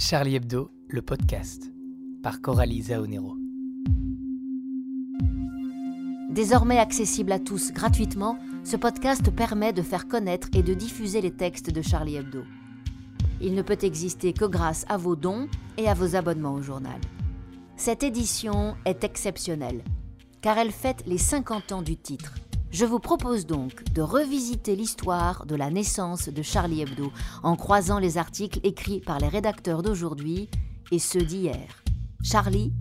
Charlie Hebdo, le podcast, par Coralie Zaonero. Désormais accessible à tous gratuitement, ce podcast permet de faire connaître et de diffuser les textes de Charlie Hebdo. Il ne peut exister que grâce à vos dons et à vos abonnements au journal. Cette édition est exceptionnelle, car elle fête les 50 ans du titre. Je vous propose donc de revisiter l'histoire de la naissance de Charlie Hebdo en croisant les articles écrits par les rédacteurs d'aujourd'hui et ceux d'hier. Charlie,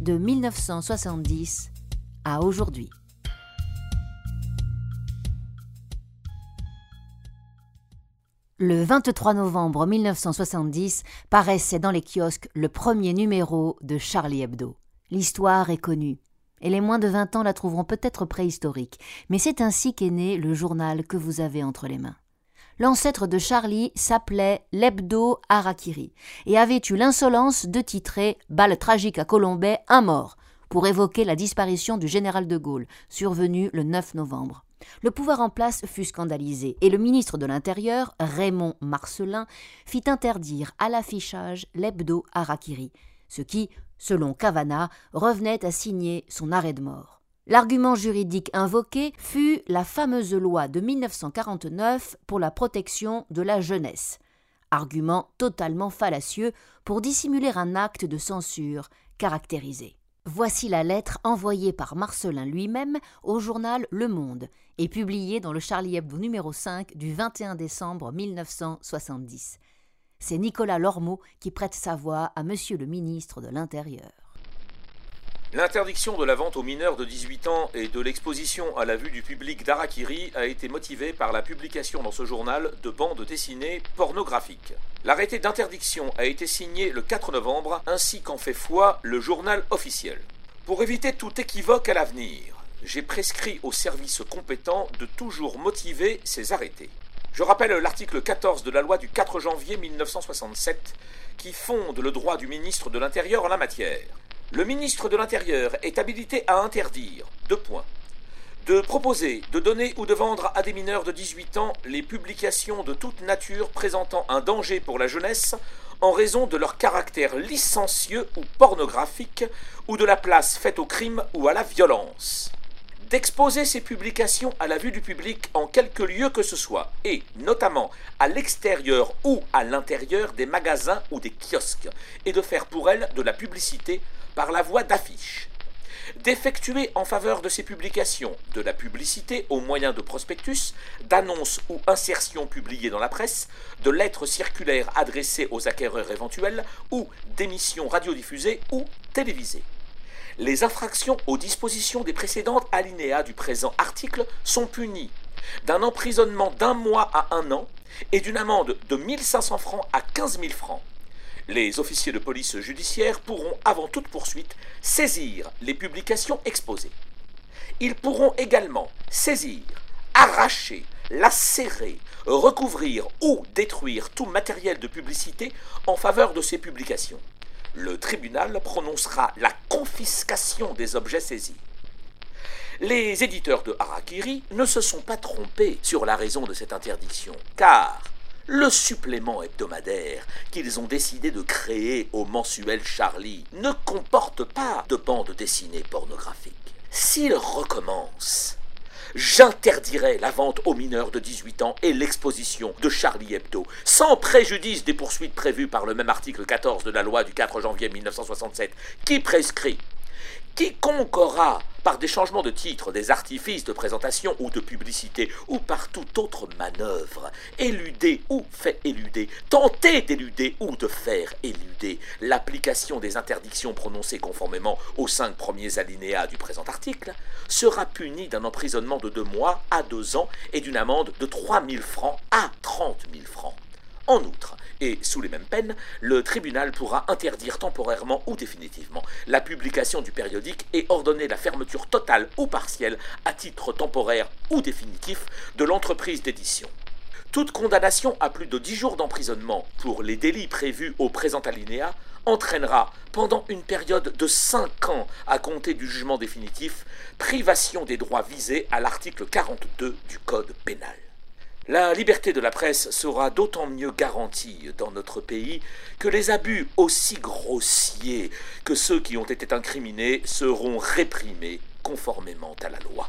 de 1970 à aujourd'hui. Le 23 novembre 1970 paraissait dans les kiosques le premier numéro de Charlie Hebdo. L'histoire est connue et les moins de 20 ans la trouveront peut-être préhistorique, mais c'est ainsi qu'est né le journal que vous avez entre les mains. L'ancêtre de Charlie s'appelait l'Hebdo Harakiri et avait eu l'insolence de titrer Balle tragique à Colombay, un mort, pour évoquer la disparition du général de Gaulle, survenue le 9 novembre. Le pouvoir en place fut scandalisé et le ministre de l'Intérieur, Raymond Marcelin, fit interdire à l'affichage l'hebdo Harakiri, ce qui, selon Cavana, revenait à signer son arrêt de mort. L'argument juridique invoqué fut la fameuse loi de 1949 pour la protection de la jeunesse, argument totalement fallacieux pour dissimuler un acte de censure caractérisé. Voici la lettre envoyée par Marcelin lui-même au journal Le Monde et publiée dans le Charlie Hebdo numéro 5 du 21 décembre 1970 c'est Nicolas Lormeau qui prête sa voix à Monsieur le ministre de l'Intérieur. L'interdiction de la vente aux mineurs de 18 ans et de l'exposition à la vue du public d'Arakiri a été motivée par la publication dans ce journal de bandes dessinées pornographiques. L'arrêté d'interdiction a été signé le 4 novembre ainsi qu'en fait foi le journal officiel. Pour éviter tout équivoque à l'avenir, j'ai prescrit aux services compétents de toujours motiver ces arrêtés. Je rappelle l'article 14 de la loi du 4 janvier 1967 qui fonde le droit du ministre de l'Intérieur en la matière. Le ministre de l'Intérieur est habilité à interdire, deux points, de proposer, de donner ou de vendre à des mineurs de 18 ans les publications de toute nature présentant un danger pour la jeunesse en raison de leur caractère licencieux ou pornographique ou de la place faite au crime ou à la violence d'exposer ces publications à la vue du public en quelque lieu que ce soit, et notamment à l'extérieur ou à l'intérieur des magasins ou des kiosques, et de faire pour elles de la publicité par la voie d'affiches. D'effectuer en faveur de ces publications de la publicité au moyen de prospectus, d'annonces ou insertions publiées dans la presse, de lettres circulaires adressées aux acquéreurs éventuels ou d'émissions radiodiffusées ou télévisées. Les infractions aux dispositions des précédentes alinéas du présent article sont punies d'un emprisonnement d'un mois à un an et d'une amende de 1500 francs à 15 000 francs. Les officiers de police judiciaire pourront, avant toute poursuite, saisir les publications exposées. Ils pourront également saisir, arracher, lacérer, recouvrir ou détruire tout matériel de publicité en faveur de ces publications le tribunal prononcera la confiscation des objets saisis. Les éditeurs de Harakiri ne se sont pas trompés sur la raison de cette interdiction, car le supplément hebdomadaire qu'ils ont décidé de créer au mensuel Charlie ne comporte pas de bande dessinée pornographique. S'il recommence, j'interdirai la vente aux mineurs de 18 ans et l'exposition de Charlie Hebdo, sans préjudice des poursuites prévues par le même article 14 de la loi du 4 janvier 1967, qui prescrit Quiconque aura, par des changements de titre, des artifices de présentation ou de publicité, ou par toute autre manœuvre, éludé ou fait éluder, tenté d'éluder ou de faire éluder. L'application des interdictions prononcées conformément aux cinq premiers alinéas du présent article, sera puni d'un emprisonnement de deux mois à deux ans et d'une amende de 3 000 francs à 30 000 francs. En outre, et sous les mêmes peines, le tribunal pourra interdire temporairement ou définitivement la publication du périodique et ordonner la fermeture totale ou partielle, à titre temporaire ou définitif, de l'entreprise d'édition. Toute condamnation à plus de dix jours d'emprisonnement pour les délits prévus au présent alinéa entraînera, pendant une période de cinq ans à compter du jugement définitif, privation des droits visés à l'article 42 du Code pénal. La liberté de la presse sera d'autant mieux garantie dans notre pays que les abus aussi grossiers que ceux qui ont été incriminés seront réprimés conformément à la loi.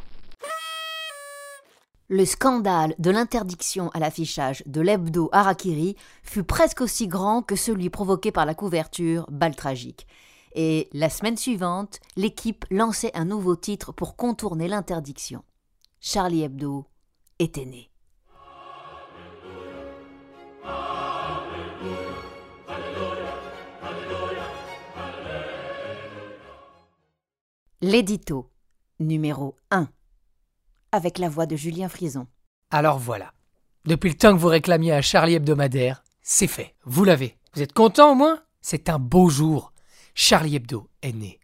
Le scandale de l'interdiction à l'affichage de l'hebdo Harakiri fut presque aussi grand que celui provoqué par la couverture Bal tragique. Et la semaine suivante, l'équipe lançait un nouveau titre pour contourner l'interdiction. Charlie Hebdo était né. L'édito numéro 1 avec la voix de Julien Frison. Alors voilà. Depuis le temps que vous réclamiez un Charlie hebdomadaire, c'est fait. Vous l'avez. Vous êtes content au moins? C'est un beau jour. Charlie Hebdo est né.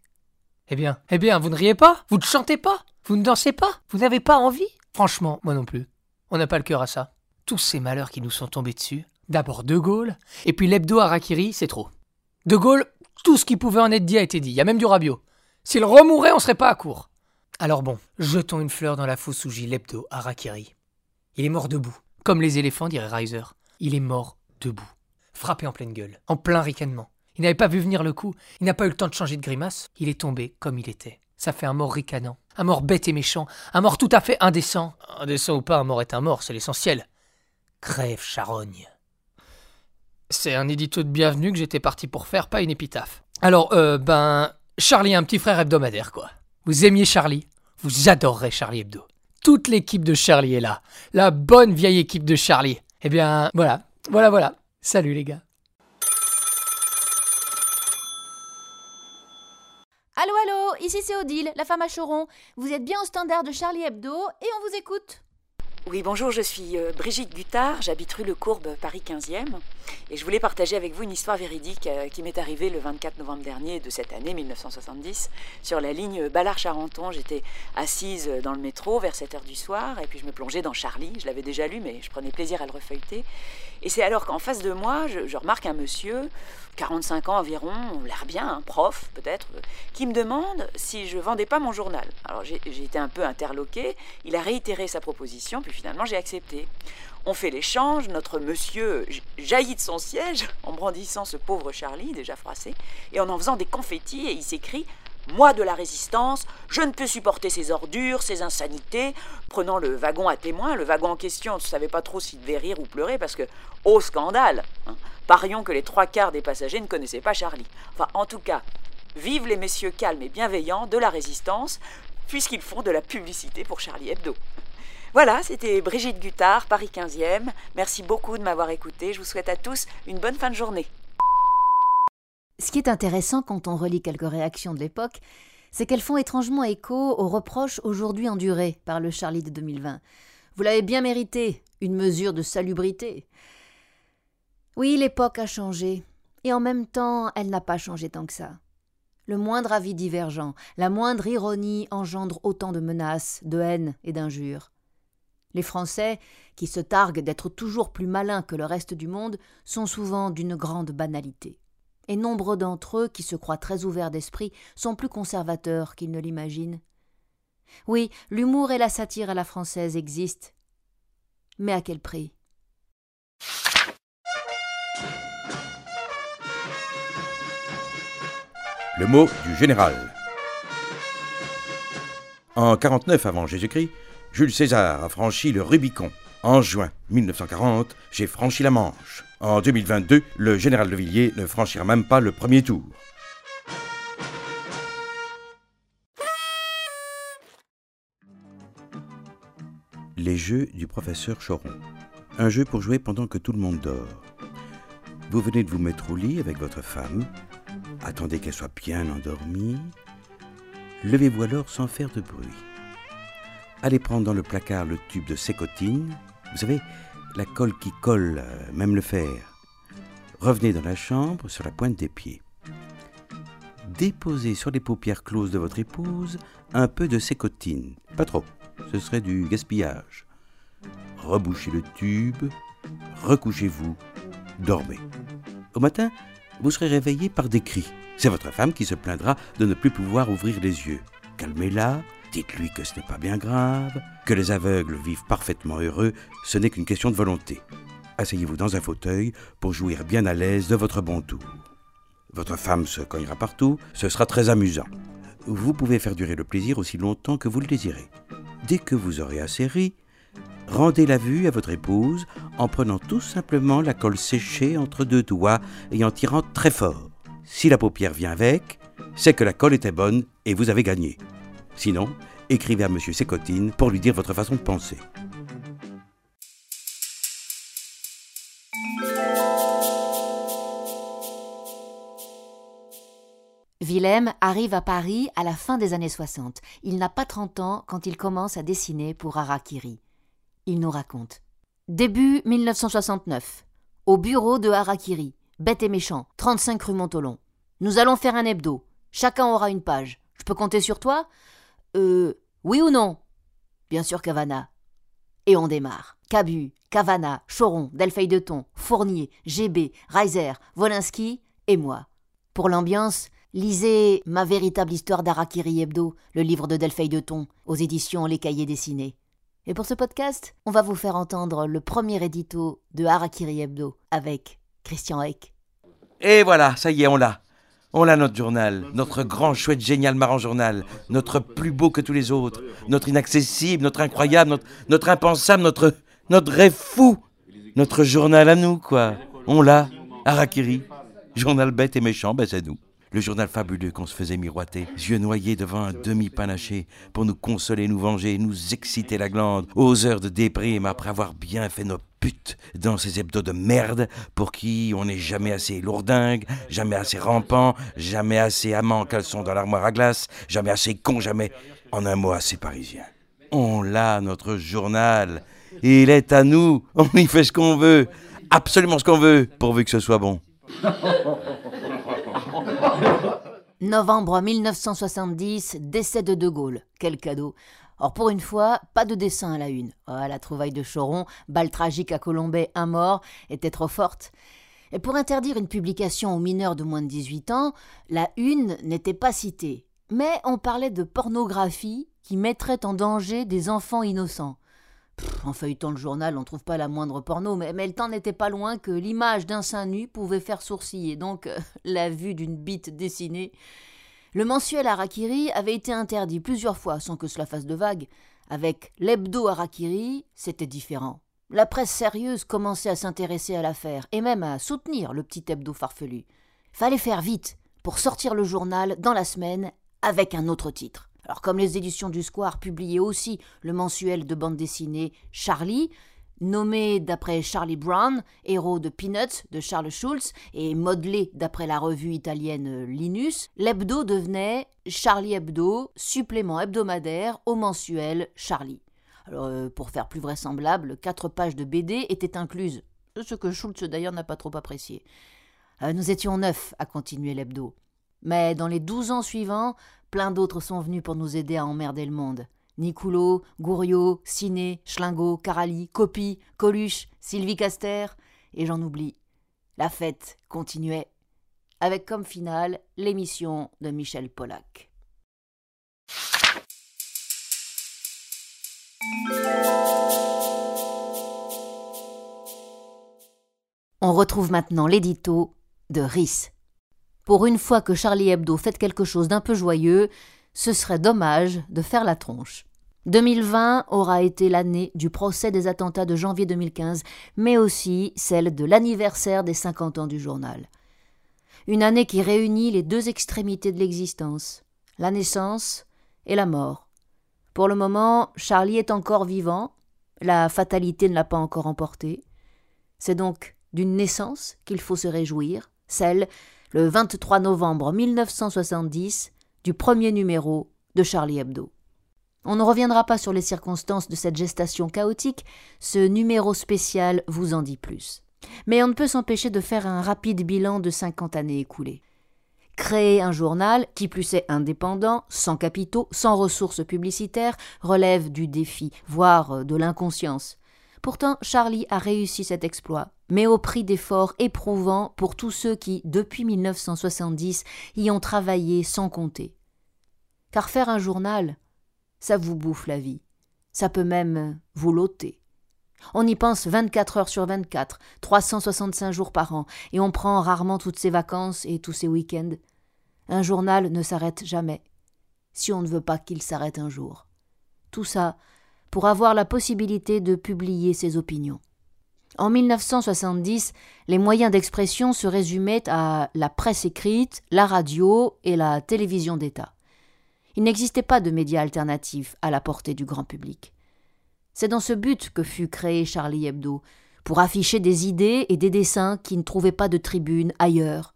Eh bien, eh bien, vous ne riez pas? Vous ne chantez pas? Vous ne dansez pas? Vous n'avez pas envie? Franchement, moi non plus. On n'a pas le cœur à ça. Tous ces malheurs qui nous sont tombés dessus. D'abord De Gaulle, et puis l'hebdo Harakiri, c'est trop. De Gaulle, tout ce qui pouvait en être dit a été dit. Il y a même du rabio. S'il remourait, on serait pas à court. Alors bon, jetons une fleur dans la fosse où l'hebdo Harakiri. Il est mort debout, comme les éléphants, dirait Reiser. Il est mort debout, frappé en pleine gueule, en plein ricanement. Il n'avait pas vu venir le coup, il n'a pas eu le temps de changer de grimace, il est tombé comme il était. Ça fait un mort ricanant, un mort bête et méchant, un mort tout à fait indécent. Indécent ou pas, un mort est un mort, c'est l'essentiel. Crève charogne. C'est un édito de bienvenue que j'étais parti pour faire, pas une épitaphe. Alors, euh, ben, Charlie, un petit frère hebdomadaire, quoi. Vous aimiez Charlie? Vous adorerez Charlie Hebdo. Toute l'équipe de Charlie est là. La bonne vieille équipe de Charlie. Eh bien, voilà, voilà, voilà. Salut les gars. Allô, allô, ici c'est Odile, la femme à Choron. Vous êtes bien au standard de Charlie Hebdo et on vous écoute. Oui, bonjour, je suis euh, Brigitte Guttard, j'habite rue Le Courbe, Paris 15e, et je voulais partager avec vous une histoire véridique euh, qui m'est arrivée le 24 novembre dernier de cette année 1970 sur la ligne Ballard-Charenton. J'étais assise dans le métro vers 7 h du soir, et puis je me plongeais dans Charlie, je l'avais déjà lu, mais je prenais plaisir à le refeuilleter. Et c'est alors qu'en face de moi, je, remarque un monsieur, 45 ans environ, l'air bien, un prof peut-être, qui me demande si je vendais pas mon journal. Alors j'ai été un peu interloquée, il a réitéré sa proposition, puis finalement j'ai accepté. On fait l'échange, notre monsieur jaillit de son siège en brandissant ce pauvre Charlie, déjà froissé, et en en faisant des confettis, et il s'écrie moi de la résistance, je ne peux supporter ces ordures, ces insanités. Prenant le wagon à témoin, le wagon en question, on ne savait pas trop s'il devait rire ou pleurer parce que, oh scandale hein, Parions que les trois quarts des passagers ne connaissaient pas Charlie. Enfin, en tout cas, vive les messieurs calmes et bienveillants de la résistance, puisqu'ils font de la publicité pour Charlie Hebdo. Voilà, c'était Brigitte Guttard, Paris 15e. Merci beaucoup de m'avoir écouté. Je vous souhaite à tous une bonne fin de journée. Ce qui est intéressant quand on relit quelques réactions de l'époque, c'est qu'elles font étrangement écho aux reproches aujourd'hui endurés par le Charlie de 2020. Vous l'avez bien mérité, une mesure de salubrité. Oui, l'époque a changé, et en même temps, elle n'a pas changé tant que ça. Le moindre avis divergent, la moindre ironie engendre autant de menaces, de haine et d'injures. Les Français, qui se targuent d'être toujours plus malins que le reste du monde, sont souvent d'une grande banalité et nombreux d'entre eux, qui se croient très ouverts d'esprit, sont plus conservateurs qu'ils ne l'imaginent. Oui, l'humour et la satire à la française existent. Mais à quel prix? Le mot du général. En 49 avant Jésus-Christ, Jules César a franchi le Rubicon. En juin 1940, j'ai franchi la Manche. En 2022, le général de Villiers ne franchira même pas le premier tour. Les jeux du professeur Choron. Un jeu pour jouer pendant que tout le monde dort. Vous venez de vous mettre au lit avec votre femme. Attendez qu'elle soit bien endormie. Levez-vous alors sans faire de bruit. Allez prendre dans le placard le tube de sécotine. Vous savez, la colle qui colle, euh, même le fer. Revenez dans la chambre sur la pointe des pieds. Déposez sur les paupières closes de votre épouse un peu de sécotine. Pas trop, ce serait du gaspillage. Rebouchez le tube, recouchez-vous, dormez. Au matin, vous serez réveillé par des cris. C'est votre femme qui se plaindra de ne plus pouvoir ouvrir les yeux. Calmez-la Dites-lui que ce n'est pas bien grave, que les aveugles vivent parfaitement heureux, ce n'est qu'une question de volonté. Asseyez-vous dans un fauteuil pour jouir bien à l'aise de votre bon tour. Votre femme se cognera partout, ce sera très amusant. Vous pouvez faire durer le plaisir aussi longtemps que vous le désirez. Dès que vous aurez assez ri, rendez la vue à votre épouse en prenant tout simplement la colle séchée entre deux doigts et en tirant très fort. Si la paupière vient avec, c'est que la colle était bonne et vous avez gagné. Sinon, écrivez à M. Sécotine pour lui dire votre façon de penser. Willem arrive à Paris à la fin des années 60. Il n'a pas 30 ans quand il commence à dessiner pour Harakiri. Il nous raconte. Début 1969. Au bureau de Harakiri. Bête et méchant. 35 rue Montolon. Nous allons faire un hebdo. Chacun aura une page. Je peux compter sur toi? Euh. Oui ou non? Bien sûr, Cavana. Et on démarre. Cabu, Cavana, Choron, Delphine de Thon, Fournier, GB, Reiser, Wolinski et moi. Pour l'ambiance, lisez Ma véritable histoire d'Arakiri Hebdo, le livre de Delphine de Thon, aux éditions Les Cahiers dessinés. Et pour ce podcast, on va vous faire entendre le premier édito de Harakiri Hebdo avec Christian Eck. Et voilà, ça y est, on l'a. On l'a notre journal, notre grand, chouette, génial, marrant journal, notre plus beau que tous les autres, notre inaccessible, notre incroyable, notre, notre impensable, notre, notre rêve fou, notre journal à nous, quoi. On l'a, Harakiri. Journal bête et méchant, ben c'est nous. Le journal fabuleux qu'on se faisait miroiter, yeux noyés devant un demi-panaché, pour nous consoler, nous venger, nous exciter la glande, aux heures de déprime après avoir bien fait nos putes dans ces hebdos de merde pour qui on n'est jamais assez lourdingue, jamais assez rampant, jamais assez amant caleçon dans l'armoire à glace, jamais assez con, jamais, en un mot, assez parisien. On l'a, notre journal. Il est à nous. On y fait ce qu'on veut. Absolument ce qu'on veut, pourvu que ce soit bon. Novembre 1970, décès de De Gaulle. Quel cadeau. Or, pour une fois, pas de dessin à la une. Oh, la trouvaille de Choron, balle tragique à Colombay, un mort, était trop forte. Et pour interdire une publication aux mineurs de moins de 18 ans, la une n'était pas citée. Mais on parlait de pornographie qui mettrait en danger des enfants innocents. En feuilletant le journal, on trouve pas la moindre porno, mais, mais le temps n'était pas loin que l'image d'un sein nu pouvait faire sourciller, donc euh, la vue d'une bite dessinée. Le mensuel Harakiri avait été interdit plusieurs fois sans que cela fasse de vagues. Avec l'hebdo Harakiri, c'était différent. La presse sérieuse commençait à s'intéresser à l'affaire et même à soutenir le petit hebdo farfelu. Fallait faire vite pour sortir le journal dans la semaine avec un autre titre. Alors comme les éditions du Square publiaient aussi le mensuel de bande dessinée Charlie, nommé d'après Charlie Brown, héros de Peanuts de Charles Schulz et modelé d'après la revue italienne Linus, l'hebdo devenait Charlie Hebdo, supplément hebdomadaire au mensuel Charlie. Alors, euh, pour faire plus vraisemblable, quatre pages de BD étaient incluses, ce que Schulz d'ailleurs n'a pas trop apprécié. Euh, nous étions neuf à continuer l'hebdo. Mais dans les douze ans suivants, plein d'autres sont venus pour nous aider à emmerder le monde. Nicoulot, Gouriot, Ciné, Schlingo, Carali, Copy, Coluche, Sylvie Caster, et j'en oublie. La fête continuait, avec comme finale l'émission de Michel Pollack. On retrouve maintenant l'édito de Rhys. Pour une fois que Charlie Hebdo fait quelque chose d'un peu joyeux, ce serait dommage de faire la tronche. 2020 aura été l'année du procès des attentats de janvier 2015, mais aussi celle de l'anniversaire des 50 ans du journal. Une année qui réunit les deux extrémités de l'existence, la naissance et la mort. Pour le moment, Charlie est encore vivant, la fatalité ne l'a pas encore emporté. C'est donc d'une naissance qu'il faut se réjouir, celle, le 23 novembre 1970, du premier numéro de Charlie Hebdo. On ne reviendra pas sur les circonstances de cette gestation chaotique, ce numéro spécial vous en dit plus. Mais on ne peut s'empêcher de faire un rapide bilan de 50 années écoulées. Créer un journal, qui plus est indépendant, sans capitaux, sans ressources publicitaires, relève du défi, voire de l'inconscience. Pourtant, Charlie a réussi cet exploit, mais au prix d'efforts éprouvants pour tous ceux qui, depuis 1970, y ont travaillé sans compter. Car faire un journal, ça vous bouffe la vie. Ça peut même vous l'ôter. On y pense 24 heures sur 24, 365 jours par an, et on prend rarement toutes ses vacances et tous ses week-ends. Un journal ne s'arrête jamais, si on ne veut pas qu'il s'arrête un jour. Tout ça pour avoir la possibilité de publier ses opinions. En 1970, les moyens d'expression se résumaient à la presse écrite, la radio et la télévision d'État. Il n'existait pas de médias alternatifs à la portée du grand public. C'est dans ce but que fut créé Charlie Hebdo, pour afficher des idées et des dessins qui ne trouvaient pas de tribune ailleurs.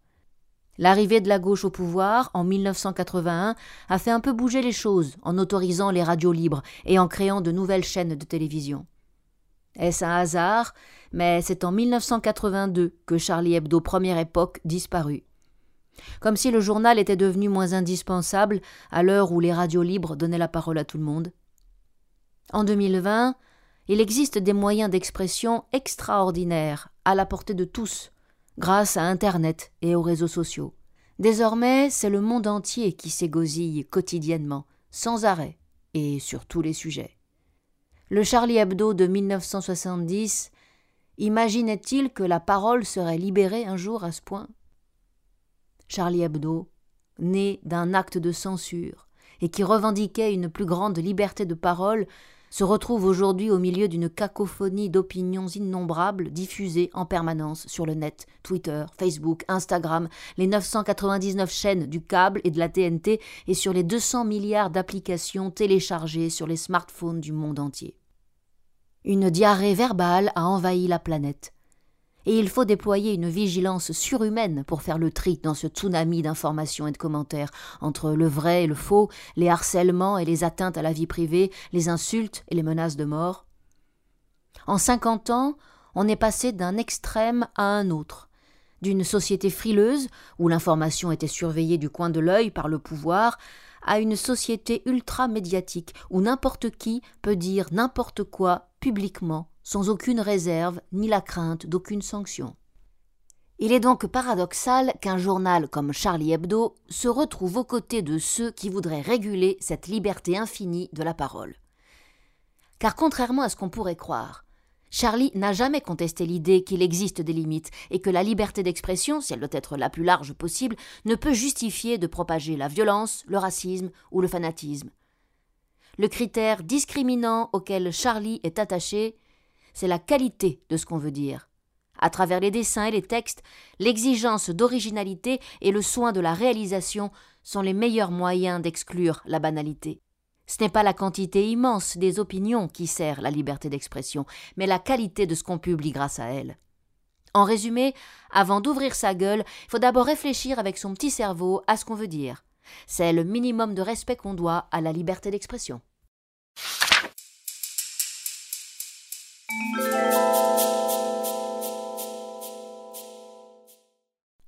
L'arrivée de la gauche au pouvoir, en 1981, a fait un peu bouger les choses en autorisant les radios libres et en créant de nouvelles chaînes de télévision. Est-ce un hasard? Mais c'est en 1982 que Charlie Hebdo Première Époque disparut. Comme si le journal était devenu moins indispensable à l'heure où les radios libres donnaient la parole à tout le monde. En 2020, il existe des moyens d'expression extraordinaires, à la portée de tous, grâce à Internet et aux réseaux sociaux. Désormais, c'est le monde entier qui s'égosille quotidiennement, sans arrêt, et sur tous les sujets. Le Charlie Hebdo de 1970 imaginait-il que la parole serait libérée un jour à ce point? Charlie Hebdo, né d'un acte de censure, et qui revendiquait une plus grande liberté de parole, se retrouve aujourd'hui au milieu d'une cacophonie d'opinions innombrables diffusées en permanence sur le net, Twitter, Facebook, Instagram, les 999 chaînes du câble et de la TNT et sur les 200 milliards d'applications téléchargées sur les smartphones du monde entier. Une diarrhée verbale a envahi la planète et il faut déployer une vigilance surhumaine pour faire le tri dans ce tsunami d'informations et de commentaires entre le vrai et le faux, les harcèlements et les atteintes à la vie privée, les insultes et les menaces de mort. En cinquante ans, on est passé d'un extrême à un autre, d'une société frileuse, où l'information était surveillée du coin de l'œil par le pouvoir, à une société ultra-médiatique, où n'importe qui peut dire n'importe quoi publiquement sans aucune réserve ni la crainte d'aucune sanction. Il est donc paradoxal qu'un journal comme Charlie Hebdo se retrouve aux côtés de ceux qui voudraient réguler cette liberté infinie de la parole. Car contrairement à ce qu'on pourrait croire, Charlie n'a jamais contesté l'idée qu'il existe des limites et que la liberté d'expression, si elle doit être la plus large possible, ne peut justifier de propager la violence, le racisme ou le fanatisme. Le critère discriminant auquel Charlie est attaché, c'est la qualité de ce qu'on veut dire. À travers les dessins et les textes, l'exigence d'originalité et le soin de la réalisation sont les meilleurs moyens d'exclure la banalité. Ce n'est pas la quantité immense des opinions qui sert la liberté d'expression, mais la qualité de ce qu'on publie grâce à elle. En résumé, avant d'ouvrir sa gueule, il faut d'abord réfléchir avec son petit cerveau à ce qu'on veut dire. C'est le minimum de respect qu'on doit à la liberté d'expression.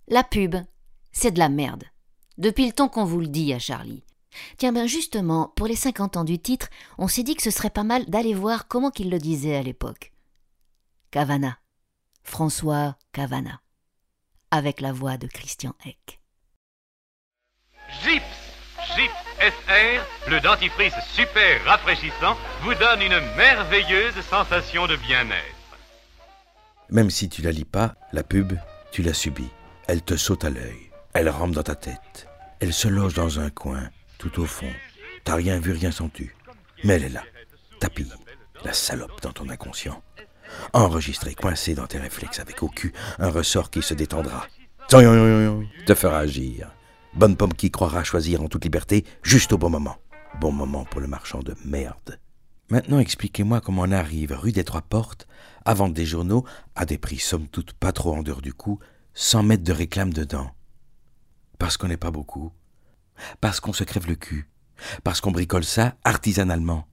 La pub, c'est de la merde. Depuis le temps qu'on vous le dit à Charlie. Tiens ben justement, pour les 50 ans du titre, on s'est dit que ce serait pas mal d'aller voir comment qu'il le disait à l'époque. Cavana. François Cavana. Avec la voix de Christian Eck. Zips Zips SR, le dentifrice super rafraîchissant, vous donne une merveilleuse sensation de bien-être. Même si tu la lis pas, la pub, tu la subis. Elle te saute à l'œil. Elle rampe dans ta tête. Elle se loge dans un coin, tout au fond. T'as rien vu, rien senti. Mais elle est là. Tapis. La salope dans ton inconscient. Enregistré, coincé dans tes réflexes avec au cul un ressort qui se détendra. Te fera agir. Bonne pomme qui croira choisir en toute liberté juste au bon moment. Bon moment pour le marchand de merde. Maintenant, expliquez-moi comment on arrive rue des Trois Portes à vendre des journaux à des prix somme toute pas trop en dehors du coup sans mettre de réclame dedans. Parce qu'on n'est pas beaucoup. Parce qu'on se crève le cul. Parce qu'on bricole ça artisanalement.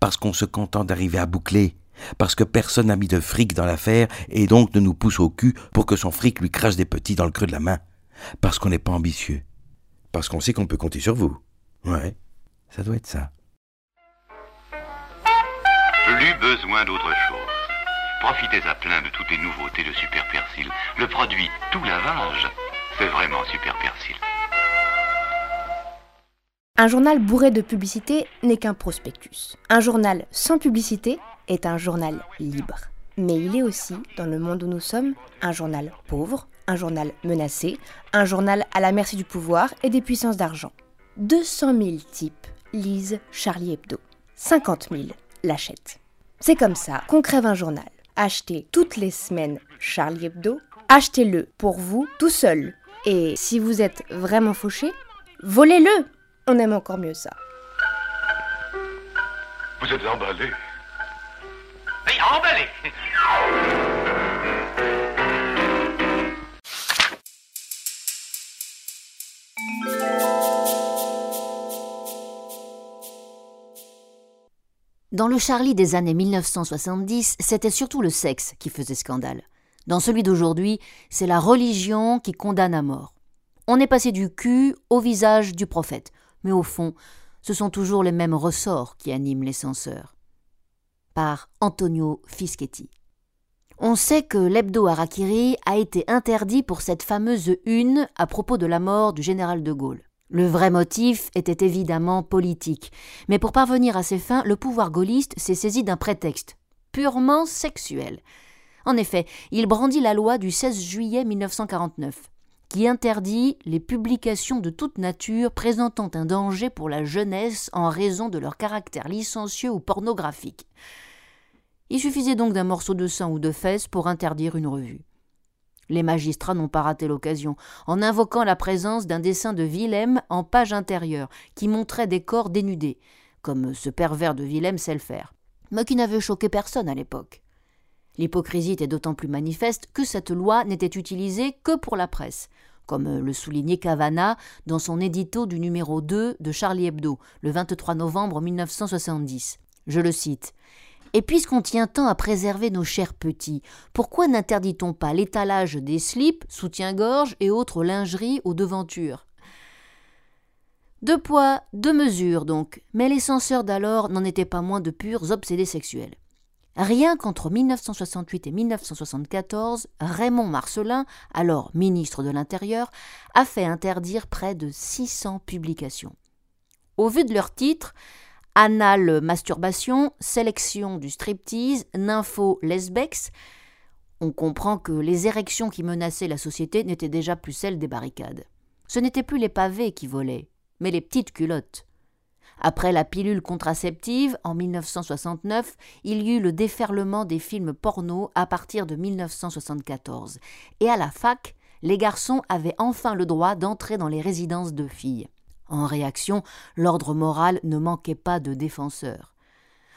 Parce qu'on se contente d'arriver à boucler. Parce que personne n'a mis de fric dans l'affaire et donc ne nous pousse au cul pour que son fric lui crache des petits dans le creux de la main. Parce qu'on n'est pas ambitieux. Parce qu'on sait qu'on peut compter sur vous. Ouais, ça doit être ça. Plus besoin d'autre chose. Profitez à plein de toutes les nouveautés de Super Persil. Le produit tout lavage, c'est vraiment Super Persil. Un journal bourré de publicité n'est qu'un prospectus. Un journal sans publicité est un journal libre. Mais il est aussi, dans le monde où nous sommes, un journal pauvre, un journal menacé, un journal à la merci du pouvoir et des puissances d'argent. 200 000 types lisent Charlie Hebdo. 50 000 l'achètent. C'est comme ça qu'on crève un journal. Achetez toutes les semaines Charlie Hebdo, achetez-le pour vous tout seul. Et si vous êtes vraiment fauché, volez-le On aime encore mieux ça. Vous êtes emballé. Hey, emballé Dans le Charlie des années 1970, c'était surtout le sexe qui faisait scandale. Dans celui d'aujourd'hui, c'est la religion qui condamne à mort. On est passé du cul au visage du prophète, mais au fond, ce sont toujours les mêmes ressorts qui animent les censeurs. Par Antonio Fischetti. On sait que l'hebdo Harakiri a été interdit pour cette fameuse une à propos de la mort du général de Gaulle. Le vrai motif était évidemment politique, mais pour parvenir à ses fins, le pouvoir gaulliste s'est saisi d'un prétexte purement sexuel. En effet, il brandit la loi du 16 juillet 1949, interdit les publications de toute nature présentant un danger pour la jeunesse en raison de leur caractère licencieux ou pornographique. Il suffisait donc d'un morceau de sang ou de fesses pour interdire une revue. Les magistrats n'ont pas raté l'occasion, en invoquant la présence d'un dessin de Willem en page intérieure, qui montrait des corps dénudés, comme ce pervers de Willem sait le faire, mais qui n'avait choqué personne à l'époque. L'hypocrisie était d'autant plus manifeste que cette loi n'était utilisée que pour la presse, comme le soulignait Cavana dans son édito du numéro 2 de Charlie Hebdo, le 23 novembre 1970. Je le cite et puisqu'on tient tant à préserver nos chers petits, pourquoi n'interdit-on pas l'étalage des slips, soutiens-gorge et autres lingeries aux devantures? Deux poids, deux mesures donc, mais les censeurs d'alors n'en étaient pas moins de purs obsédés sexuels. Rien qu'entre 1968 et 1974, Raymond Marcelin, alors ministre de l'Intérieur, a fait interdire près de 600 publications. Au vu de leurs titres, anal masturbation, sélection du striptease, nympho lesbex, on comprend que les érections qui menaçaient la société n'étaient déjà plus celles des barricades. Ce n'étaient plus les pavés qui volaient, mais les petites culottes. Après la pilule contraceptive, en 1969, il y eut le déferlement des films porno à partir de 1974. Et à la fac, les garçons avaient enfin le droit d'entrer dans les résidences de filles. En réaction, l'ordre moral ne manquait pas de défenseurs.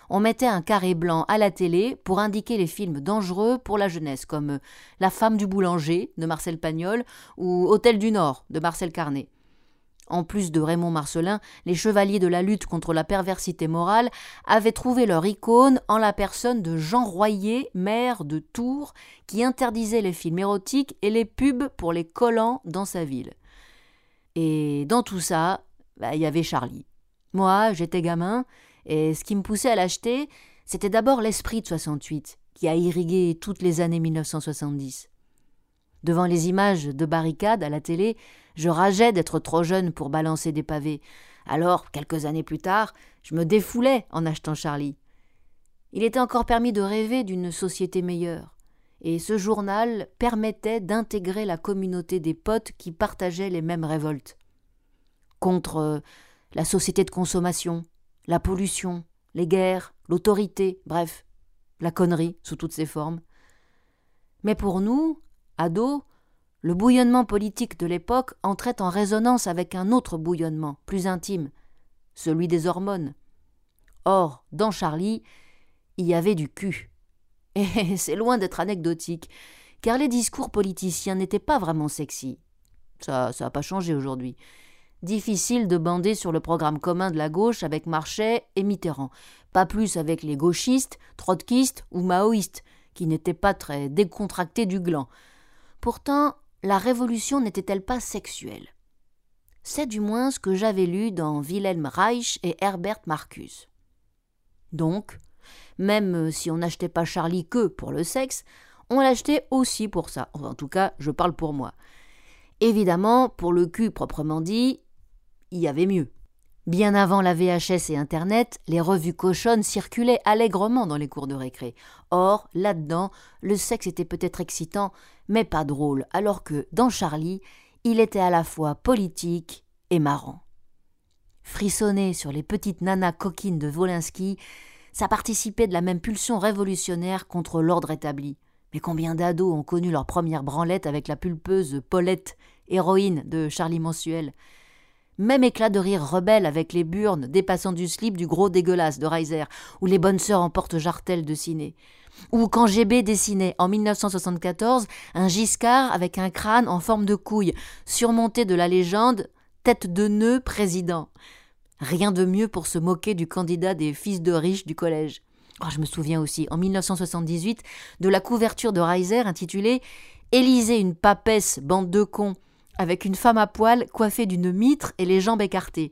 On mettait un carré blanc à la télé pour indiquer les films dangereux pour la jeunesse, comme La femme du boulanger de Marcel Pagnol ou Hôtel du Nord de Marcel Carnet. En plus de Raymond Marcelin, les chevaliers de la lutte contre la perversité morale avaient trouvé leur icône en la personne de Jean Royer, maire de Tours, qui interdisait les films érotiques et les pubs pour les collants dans sa ville. Et dans tout ça, bah, il y avait Charlie. Moi, j'étais gamin, et ce qui me poussait à l'acheter, c'était d'abord l'esprit de 68, qui a irrigué toutes les années 1970. Devant les images de barricades à la télé, je rageais d'être trop jeune pour balancer des pavés. Alors, quelques années plus tard, je me défoulais en achetant Charlie. Il était encore permis de rêver d'une société meilleure et ce journal permettait d'intégrer la communauté des potes qui partageaient les mêmes révoltes. Contre euh, la société de consommation, la pollution, les guerres, l'autorité, bref, la connerie sous toutes ses formes. Mais pour nous, ados, le bouillonnement politique de l'époque entrait en résonance avec un autre bouillonnement, plus intime, celui des hormones. Or, dans Charlie, il y avait du cul. Et c'est loin d'être anecdotique, car les discours politiciens n'étaient pas vraiment sexy. Ça, ça n'a pas changé aujourd'hui. Difficile de bander sur le programme commun de la gauche avec Marchais et Mitterrand, pas plus avec les gauchistes, trotskistes ou maoïstes, qui n'étaient pas très décontractés du gland. Pourtant, la révolution n'était-elle pas sexuelle? C'est du moins ce que j'avais lu dans Wilhelm Reich et Herbert Marcuse. Donc, même si on n'achetait pas Charlie que pour le sexe, on l'achetait aussi pour ça. en tout cas, je parle pour moi. Évidemment, pour le cul proprement dit, il y avait mieux. Bien avant la VHS et Internet, les revues cochonnes circulaient allègrement dans les cours de récré. Or, là-dedans, le sexe était peut-être excitant, mais pas drôle, alors que, dans Charlie, il était à la fois politique et marrant. Frissonner sur les petites nanas coquines de Wolinski, ça participait de la même pulsion révolutionnaire contre l'ordre établi. Mais combien d'ados ont connu leur première branlette avec la pulpeuse Paulette, héroïne de Charlie Mensuel? Même éclat de rire rebelle avec les burnes dépassant du slip du gros dégueulasse de Reiser, ou les bonnes sœurs en porte-jartel de Ciné. Ou quand GB dessinait en 1974 un Giscard avec un crâne en forme de couille, surmonté de la légende Tête de nœud président. Rien de mieux pour se moquer du candidat des fils de riches du collège. Oh, je me souviens aussi, en 1978, de la couverture de Reiser intitulée Élysée une papesse, bande de cons avec une femme à poil coiffée d'une mitre et les jambes écartées.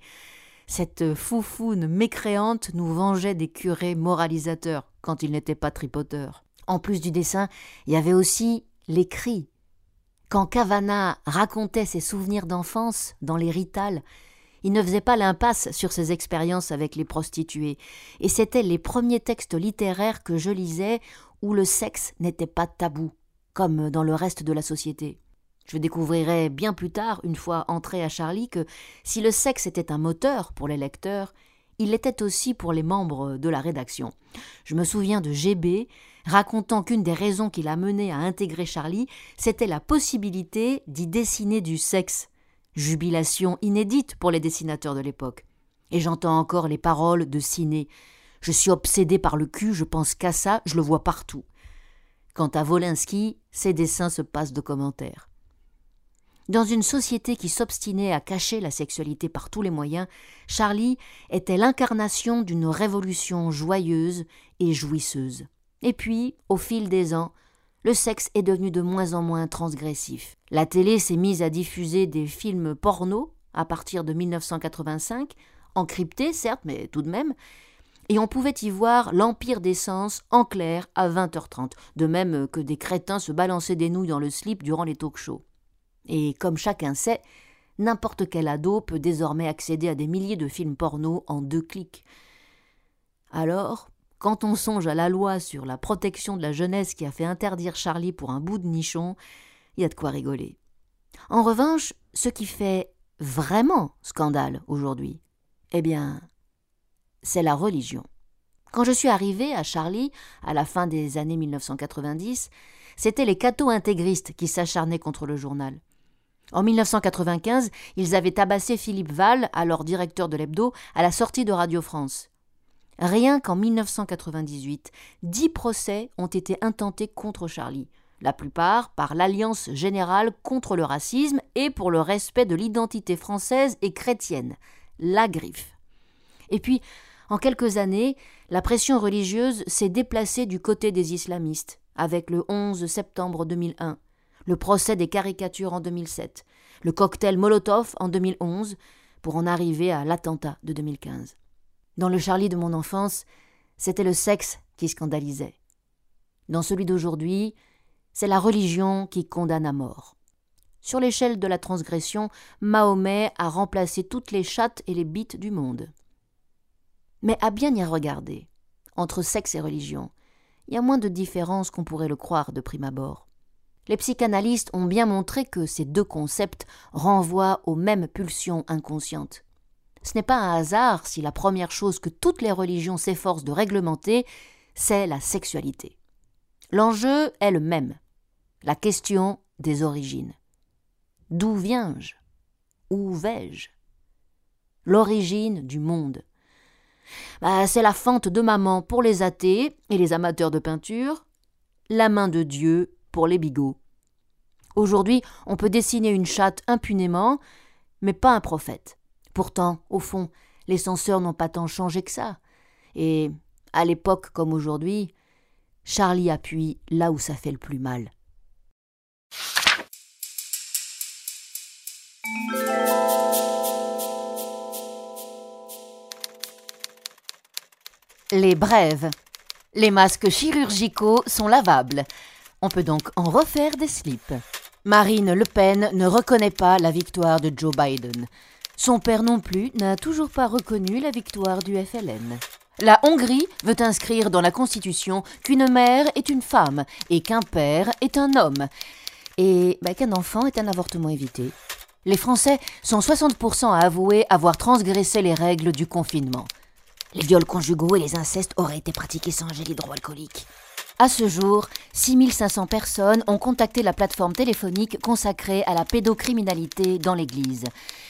Cette foufoune mécréante nous vengeait des curés moralisateurs quand ils n'étaient pas tripoteurs. En plus du dessin, il y avait aussi les cris. Quand Cavana racontait ses souvenirs d'enfance dans les ritales, il ne faisait pas l'impasse sur ses expériences avec les prostituées, et c'étaient les premiers textes littéraires que je lisais où le sexe n'était pas tabou, comme dans le reste de la société. Je découvrirai bien plus tard, une fois entré à Charlie, que si le sexe était un moteur pour les lecteurs, il l'était aussi pour les membres de la rédaction. Je me souviens de GB racontant qu'une des raisons qui l'a mené à intégrer Charlie, c'était la possibilité d'y dessiner du sexe. Jubilation inédite pour les dessinateurs de l'époque. Et j'entends encore les paroles de Ciné. Je suis obsédé par le cul, je pense qu'à ça, je le vois partout. Quant à Wolinski, ses dessins se passent de commentaires. Dans une société qui s'obstinait à cacher la sexualité par tous les moyens, Charlie était l'incarnation d'une révolution joyeuse et jouisseuse. Et puis, au fil des ans, le sexe est devenu de moins en moins transgressif. La télé s'est mise à diffuser des films porno à partir de 1985, encryptés certes, mais tout de même, et on pouvait y voir l'empire des sens en clair à 20h30, de même que des crétins se balançaient des nouilles dans le slip durant les talk-shows. Et comme chacun sait, n'importe quel ado peut désormais accéder à des milliers de films porno en deux clics. Alors, quand on songe à la loi sur la protection de la jeunesse qui a fait interdire Charlie pour un bout de nichon, il y a de quoi rigoler. En revanche, ce qui fait vraiment scandale aujourd'hui, eh bien, c'est la religion. Quand je suis arrivé à Charlie, à la fin des années 1990, c'étaient les cathos intégristes qui s'acharnaient contre le journal. En 1995, ils avaient tabassé Philippe Val, alors directeur de l'hebdo, à la sortie de Radio France. Rien qu'en 1998, dix procès ont été intentés contre Charlie, la plupart par l'Alliance générale contre le racisme et pour le respect de l'identité française et chrétienne, la griffe. Et puis, en quelques années, la pression religieuse s'est déplacée du côté des islamistes, avec le 11 septembre 2001 le procès des caricatures en 2007, le cocktail Molotov en 2011, pour en arriver à l'attentat de 2015. Dans le Charlie de mon enfance, c'était le sexe qui scandalisait. Dans celui d'aujourd'hui, c'est la religion qui condamne à mort. Sur l'échelle de la transgression, Mahomet a remplacé toutes les chattes et les bites du monde. Mais à bien y regarder, entre sexe et religion, il y a moins de différence qu'on pourrait le croire de prime abord. Les psychanalystes ont bien montré que ces deux concepts renvoient aux mêmes pulsions inconscientes. Ce n'est pas un hasard si la première chose que toutes les religions s'efforcent de réglementer, c'est la sexualité. L'enjeu est le même, la question des origines. D'où viens-je? Où vais-je? L'origine du monde. Bah, c'est la fente de maman pour les athées et les amateurs de peinture, la main de Dieu pour les bigots. Aujourd'hui, on peut dessiner une chatte impunément, mais pas un prophète. Pourtant, au fond, les censeurs n'ont pas tant changé que ça. Et, à l'époque comme aujourd'hui, Charlie appuie là où ça fait le plus mal. Les brèves. Les masques chirurgicaux sont lavables. On peut donc en refaire des slips. Marine Le Pen ne reconnaît pas la victoire de Joe Biden. Son père non plus n'a toujours pas reconnu la victoire du FLN. La Hongrie veut inscrire dans la Constitution qu'une mère est une femme et qu'un père est un homme, et bah, qu'un enfant est un avortement évité. Les Français sont 60% à avouer avoir transgressé les règles du confinement. Les viols conjugaux et les incestes auraient été pratiqués sans gel hydroalcoolique. À ce jour, 6500 personnes ont contacté la plateforme téléphonique consacrée à la pédocriminalité dans l'Église.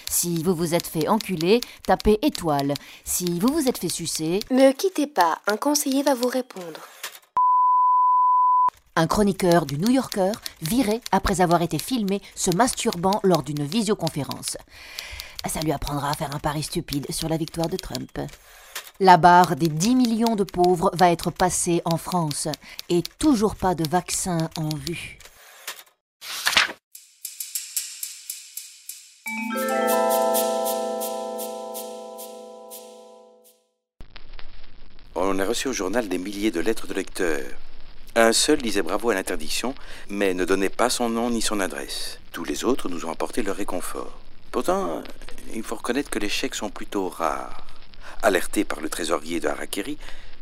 Si vous vous êtes fait enculer, tapez étoile. Si vous vous êtes fait sucer, Ne quittez pas, un conseiller va vous répondre. un chroniqueur du New Yorker viré après avoir été filmé se masturbant lors d'une visioconférence. Ça lui apprendra à faire un pari stupide sur la victoire de Trump. La barre des 10 millions de pauvres va être passée en France et toujours pas de vaccin en vue. On a reçu au journal des milliers de lettres de lecteurs. Un seul disait bravo à l'interdiction, mais ne donnait pas son nom ni son adresse. Tous les autres nous ont apporté leur réconfort. Pourtant, il faut reconnaître que les chèques sont plutôt rares. Alerté par le trésorier de Harakiri,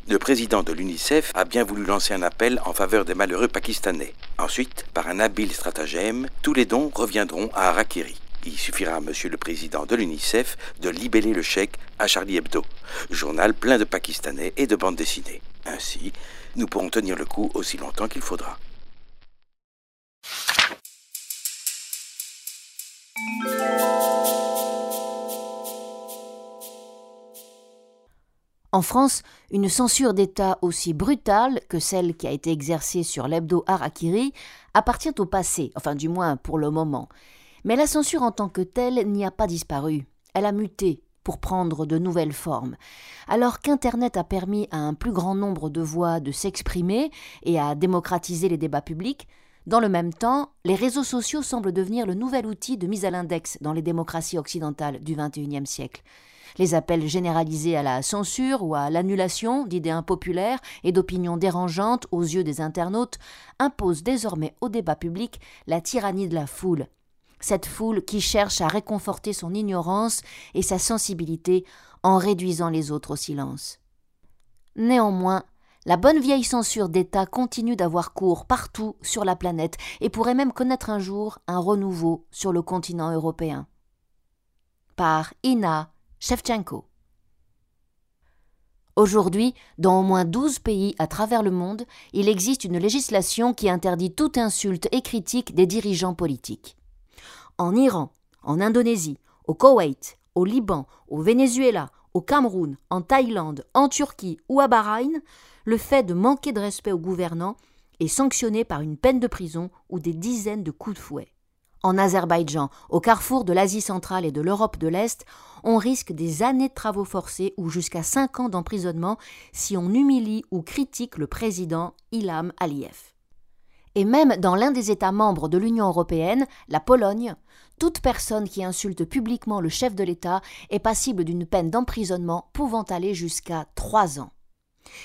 le président de l'UNICEF a bien voulu lancer un appel en faveur des malheureux pakistanais. Ensuite, par un habile stratagème, tous les dons reviendront à Harakiri. Il suffira à monsieur le président de l'UNICEF de libeller le chèque à Charlie Hebdo, journal plein de Pakistanais et de bandes dessinées. Ainsi, nous pourrons tenir le coup aussi longtemps qu'il faudra. En France, une censure d'État aussi brutale que celle qui a été exercée sur l'hebdo Harakiri appartient au passé, enfin du moins pour le moment. Mais la censure en tant que telle n'y a pas disparu. Elle a muté pour prendre de nouvelles formes. Alors qu'Internet a permis à un plus grand nombre de voix de s'exprimer et à démocratiser les débats publics, dans le même temps, les réseaux sociaux semblent devenir le nouvel outil de mise à l'index dans les démocraties occidentales du XXIe siècle. Les appels généralisés à la censure ou à l'annulation d'idées impopulaires et d'opinions dérangeantes aux yeux des internautes imposent désormais au débat public la tyrannie de la foule. Cette foule qui cherche à réconforter son ignorance et sa sensibilité en réduisant les autres au silence. Néanmoins, la bonne vieille censure d'État continue d'avoir cours partout sur la planète et pourrait même connaître un jour un renouveau sur le continent européen. Par Ina Shevchenko. Aujourd'hui, dans au moins 12 pays à travers le monde, il existe une législation qui interdit toute insulte et critique des dirigeants politiques. En Iran, en Indonésie, au Koweït, au Liban, au Venezuela, au Cameroun, en Thaïlande, en Turquie ou à Bahreïn, le fait de manquer de respect aux gouvernants est sanctionné par une peine de prison ou des dizaines de coups de fouet. En Azerbaïdjan, au carrefour de l'Asie centrale et de l'Europe de l'Est, on risque des années de travaux forcés ou jusqu'à 5 ans d'emprisonnement si on humilie ou critique le président Ilham Aliyev. Et même dans l'un des États membres de l'Union européenne, la Pologne, toute personne qui insulte publiquement le chef de l'État est passible d'une peine d'emprisonnement pouvant aller jusqu'à 3 ans.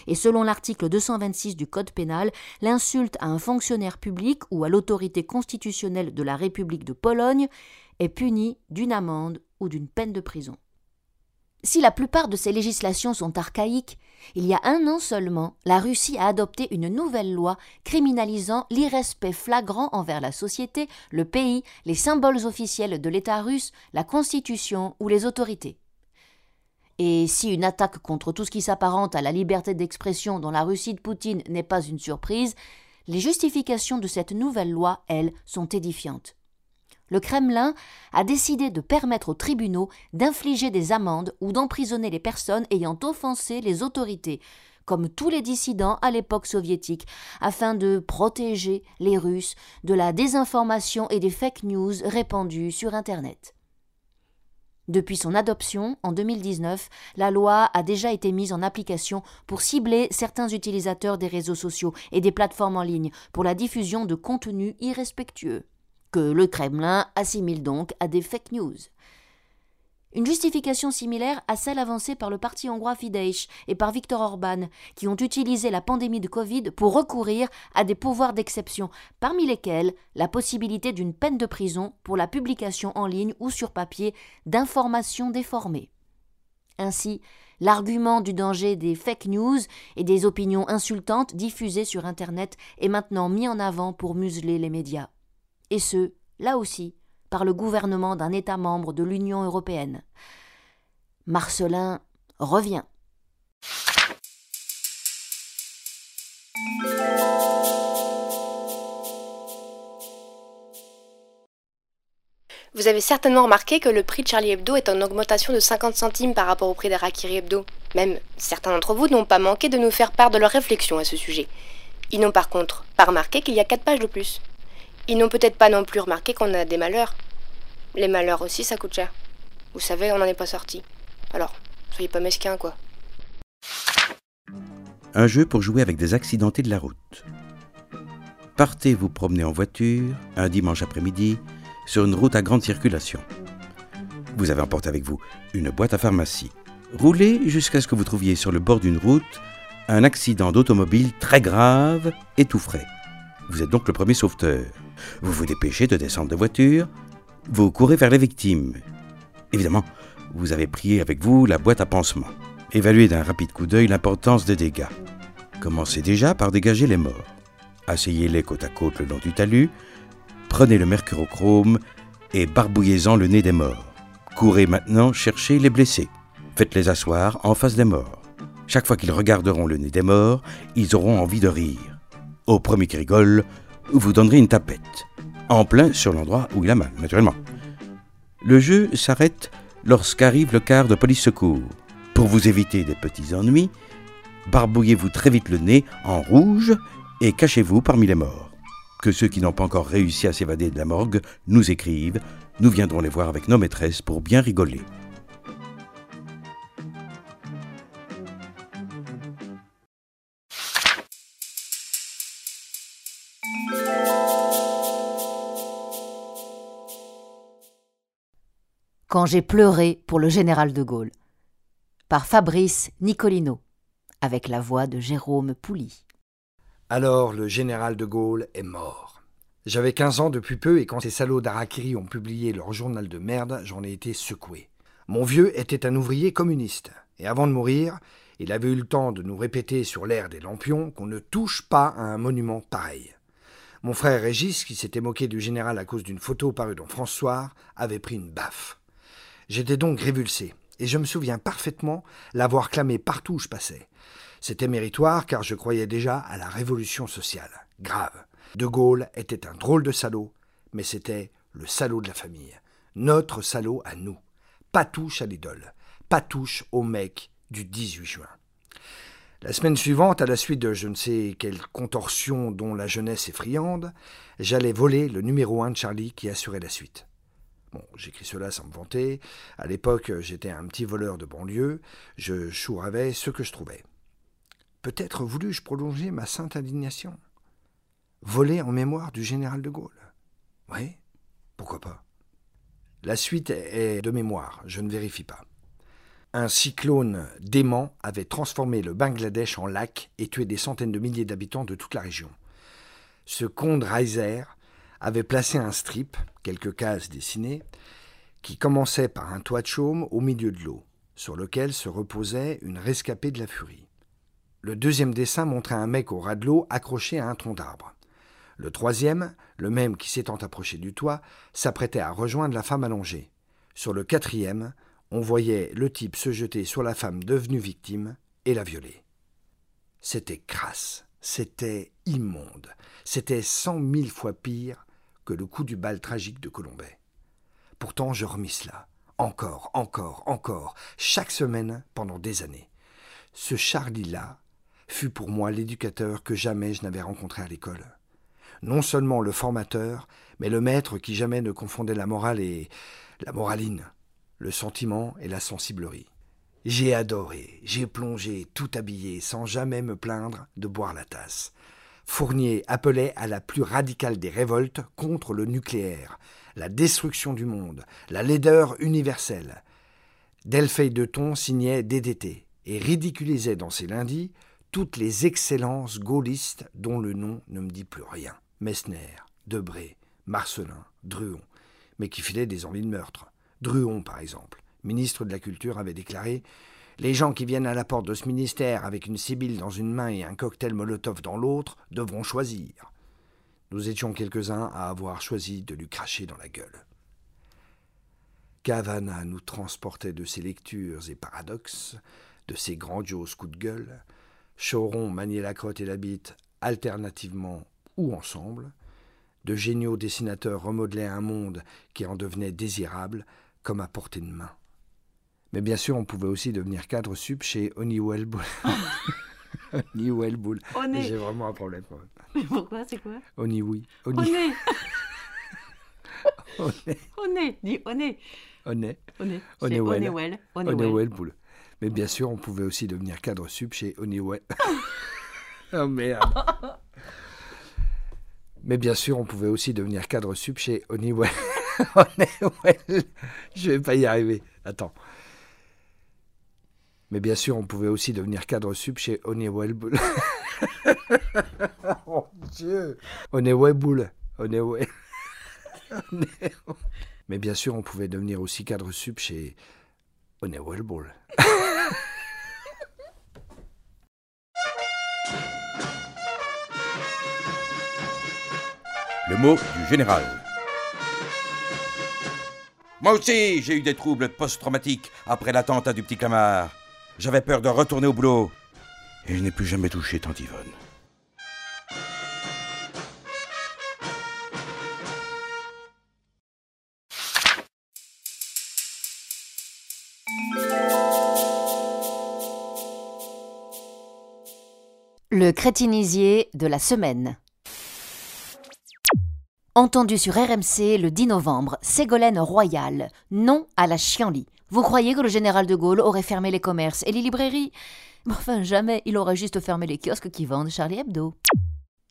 Et selon l'article 226 du Code pénal, l'insulte à un fonctionnaire public ou à l'autorité constitutionnelle de la République de Pologne est punie d'une amende ou d'une peine de prison. Si la plupart de ces législations sont archaïques, il y a un an seulement, la Russie a adopté une nouvelle loi criminalisant l'irrespect flagrant envers la société, le pays, les symboles officiels de l'État russe, la Constitution ou les autorités. Et si une attaque contre tout ce qui s'apparente à la liberté d'expression dans la Russie de Poutine n'est pas une surprise, les justifications de cette nouvelle loi, elles, sont édifiantes. Le Kremlin a décidé de permettre aux tribunaux d'infliger des amendes ou d'emprisonner les personnes ayant offensé les autorités, comme tous les dissidents à l'époque soviétique, afin de protéger les Russes de la désinformation et des fake news répandues sur Internet. Depuis son adoption en 2019, la loi a déjà été mise en application pour cibler certains utilisateurs des réseaux sociaux et des plateformes en ligne pour la diffusion de contenus irrespectueux, que le Kremlin assimile donc à des fake news. Une justification similaire à celle avancée par le parti hongrois Fidesz et par Viktor Orban, qui ont utilisé la pandémie de Covid pour recourir à des pouvoirs d'exception, parmi lesquels la possibilité d'une peine de prison pour la publication en ligne ou sur papier d'informations déformées. Ainsi, l'argument du danger des fake news et des opinions insultantes diffusées sur Internet est maintenant mis en avant pour museler les médias. Et ce, là aussi, par le gouvernement d'un État membre de l'Union européenne. Marcelin revient. Vous avez certainement remarqué que le prix de Charlie Hebdo est en augmentation de 50 centimes par rapport au prix d'Arakiri Hebdo. Même certains d'entre vous n'ont pas manqué de nous faire part de leurs réflexions à ce sujet. Ils n'ont par contre pas remarqué qu'il y a 4 pages de plus. Ils n'ont peut-être pas non plus remarqué qu'on a des malheurs. Les malheurs aussi, ça coûte cher. Vous savez, on n'en est pas sorti. Alors, soyez pas mesquins, quoi. Un jeu pour jouer avec des accidentés de la route. Partez vous promener en voiture un dimanche après-midi sur une route à grande circulation. Vous avez emporté avec vous une boîte à pharmacie. Roulez jusqu'à ce que vous trouviez sur le bord d'une route un accident d'automobile très grave et tout frais. Vous êtes donc le premier sauveteur. Vous vous dépêchez de descendre de voiture, vous courez vers les victimes. Évidemment, vous avez pris avec vous la boîte à pansement. Évaluez d'un rapide coup d'œil l'importance des dégâts. Commencez déjà par dégager les morts. Asseyez-les côte à côte le long du talus, prenez le mercurochrome et barbouillez-en le nez des morts. Courez maintenant chercher les blessés. Faites-les asseoir en face des morts. Chaque fois qu'ils regarderont le nez des morts, ils auront envie de rire. Au premier qui rigole, vous donnerez une tapette en plein sur l'endroit où il a mal, naturellement. Le jeu s'arrête lorsqu'arrive le quart de police secours. Pour vous éviter des petits ennuis, barbouillez-vous très vite le nez en rouge et cachez-vous parmi les morts. Que ceux qui n'ont pas encore réussi à s'évader de la morgue nous écrivent, nous viendrons les voir avec nos maîtresses pour bien rigoler. Quand j'ai pleuré pour le général de Gaulle, par Fabrice Nicolino, avec la voix de Jérôme Pouli. Alors le général de Gaulle est mort. J'avais 15 ans depuis peu et quand ces salauds d'Arakiri ont publié leur journal de merde, j'en ai été secoué. Mon vieux était un ouvrier communiste et avant de mourir, il avait eu le temps de nous répéter sur l'air des lampions qu'on ne touche pas à un monument pareil. Mon frère Régis, qui s'était moqué du général à cause d'une photo parue dans François, avait pris une baffe. J'étais donc révulsé, et je me souviens parfaitement l'avoir clamé partout où je passais. C'était méritoire car je croyais déjà à la révolution sociale. Grave. De Gaulle était un drôle de salaud, mais c'était le salaud de la famille. Notre salaud à nous. Pas touche à l'idole. Pas touche au mec du 18 juin. La semaine suivante, à la suite de je ne sais quelle contorsion dont la jeunesse est friande, j'allais voler le numéro 1 de Charlie qui assurait la suite. J'écris cela sans me vanter. À l'époque, j'étais un petit voleur de banlieue. Je chouravais ce que je trouvais. Peut-être voulus-je prolonger ma sainte indignation. Voler en mémoire du général de Gaulle. Oui, pourquoi pas. La suite est de mémoire, je ne vérifie pas. Un cyclone dément avait transformé le Bangladesh en lac et tué des centaines de milliers d'habitants de toute la région. Ce conte Reiser avait placé un strip, quelques cases dessinées, qui commençait par un toit de chaume au milieu de l'eau, sur lequel se reposait une rescapée de la furie. Le deuxième dessin montrait un mec au ras de l'eau accroché à un tronc d'arbre. Le troisième, le même qui s'étant approché du toit, s'apprêtait à rejoindre la femme allongée. Sur le quatrième, on voyait le type se jeter sur la femme devenue victime et la violer. C'était crasse, c'était immonde, c'était cent mille fois pire que le coup du bal tragique de Colombet. Pourtant, je remis cela, encore, encore, encore, chaque semaine pendant des années. Ce Charlie-là fut pour moi l'éducateur que jamais je n'avais rencontré à l'école. Non seulement le formateur, mais le maître qui jamais ne confondait la morale et la moraline, le sentiment et la sensiblerie. J'ai adoré, j'ai plongé tout habillé sans jamais me plaindre de boire la tasse. Fournier appelait à la plus radicale des révoltes contre le nucléaire, la destruction du monde, la laideur universelle. Delphine de Ton signait DDT et ridiculisait dans ses lundis toutes les excellences gaullistes dont le nom ne me dit plus rien. Messner, Debré, Marcelin, Druon, mais qui filaient des envies de meurtre. Druon, par exemple, ministre de la Culture, avait déclaré Les gens qui viennent à la porte de ce ministère avec une sibylle dans une main et un cocktail Molotov dans l'autre devront choisir. Nous étions quelques-uns à avoir choisi de lui cracher dans la gueule. Cavana nous transportait de ses lectures et paradoxes, de ses grandioses coups de gueule. Choron maniait la crotte et la bite alternativement ou ensemble. De géniaux dessinateurs remodelaient un monde qui en devenait désirable comme à portée de main. Mais bien sûr, on pouvait aussi devenir cadre sup chez Honeywell Bull. Honeywell Bull. Honey. J'ai vraiment un problème. quand même. Mais pourquoi C'est quoi? Oni. On est Dis on est Oni. On est Honeywell. Honeywell. Honeywell. Honeywell Bull. Mais bien sûr, on pouvait aussi devenir cadre sup chez Honeywell. oh merde. Mais bien sûr, on pouvait aussi devenir cadre sup chez Honeywell. Honeywell. Je vais pas y arriver. Attends. Mais bien sûr, on pouvait aussi devenir cadre sup chez Honeywell Bull. oh Dieu. Honeywell Bull. Honeywell. Mais bien sûr, on pouvait devenir aussi cadre sup chez Honeywell Bull. Le mot du général. Moi aussi, j'ai eu des troubles post-traumatiques après l'attentat du petit Clamart. J'avais peur de retourner au boulot. Et je n'ai plus jamais touché tant Yvonne. Le crétinisier de la semaine. Entendu sur RMC le 10 novembre, Ségolène Royal, non à la chienlit. Vous croyez que le général de Gaulle aurait fermé les commerces et les librairies? Enfin, jamais, il aurait juste fermé les kiosques qui vendent Charlie Hebdo.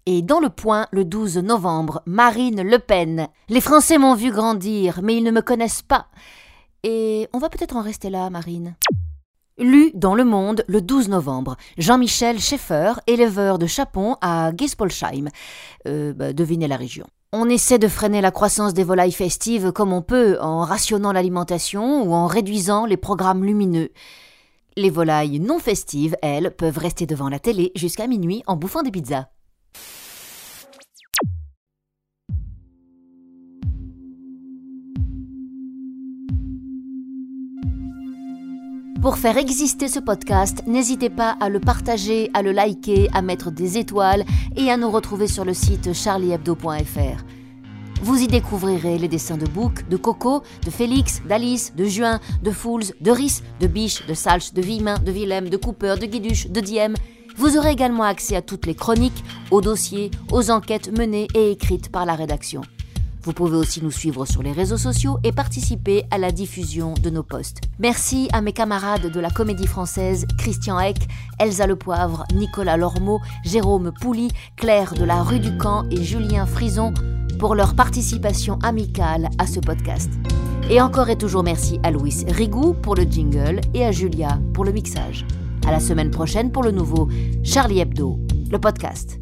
Et dans le point, le 12 novembre, Marine Le Pen. Les Français m'ont vu grandir, mais ils ne me connaissent pas. Et on va peut-être en rester là, Marine. Lu dans Le Monde le 12 novembre, Jean-Michel Schaeffer, éleveur de chapons à Gispolsheim. Euh, bah, devinez la région. On essaie de freiner la croissance des volailles festives comme on peut, en rationnant l'alimentation ou en réduisant les programmes lumineux. Les volailles non festives, elles, peuvent rester devant la télé jusqu'à minuit en bouffant des pizzas. Pour faire exister ce podcast, n'hésitez pas à le partager, à le liker, à mettre des étoiles et à nous retrouver sur le site charliehebdo.fr. Vous y découvrirez les dessins de Bouc, de Coco, de Félix, d'Alice, de Juin, de Fools, de Rhys, de Biche, de Salch, de Villemin, de Willem, de Cooper, de Guiduche, de Diem. Vous aurez également accès à toutes les chroniques, aux dossiers, aux enquêtes menées et écrites par la rédaction. Vous pouvez aussi nous suivre sur les réseaux sociaux et participer à la diffusion de nos posts. Merci à mes camarades de la Comédie Française, Christian Eck, Elsa Lepoivre, Nicolas Lormeau, Jérôme Pouli, Claire de la Rue du Camp et Julien Frison pour leur participation amicale à ce podcast. Et encore et toujours merci à Louis Rigou pour le jingle et à Julia pour le mixage. À la semaine prochaine pour le nouveau Charlie Hebdo, le podcast.